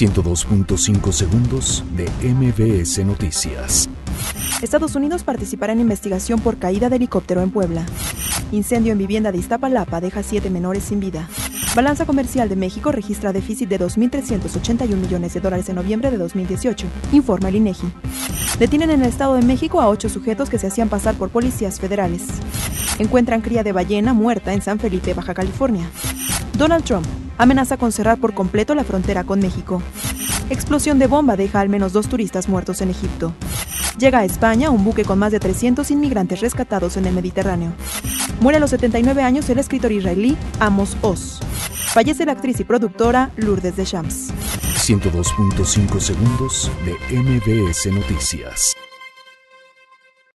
102.5 segundos de MBS Noticias. Estados Unidos participará en investigación por caída de helicóptero en Puebla. Incendio en vivienda de Iztapalapa deja siete menores sin vida. Balanza comercial de México registra déficit de 2.381 millones de dólares en noviembre de 2018, informa el INEGI. Detienen en el Estado de México a ocho sujetos que se hacían pasar por policías federales. Encuentran cría de ballena muerta en San Felipe, Baja California. Donald Trump amenaza con cerrar por completo la frontera con México. Explosión de bomba deja al menos dos turistas muertos en Egipto. Llega a España un buque con más de 300 inmigrantes rescatados en el Mediterráneo. Muere a los 79 años el escritor israelí Amos Oz. Fallece la actriz y productora Lourdes Deschamps. 102.5 segundos de MBS Noticias.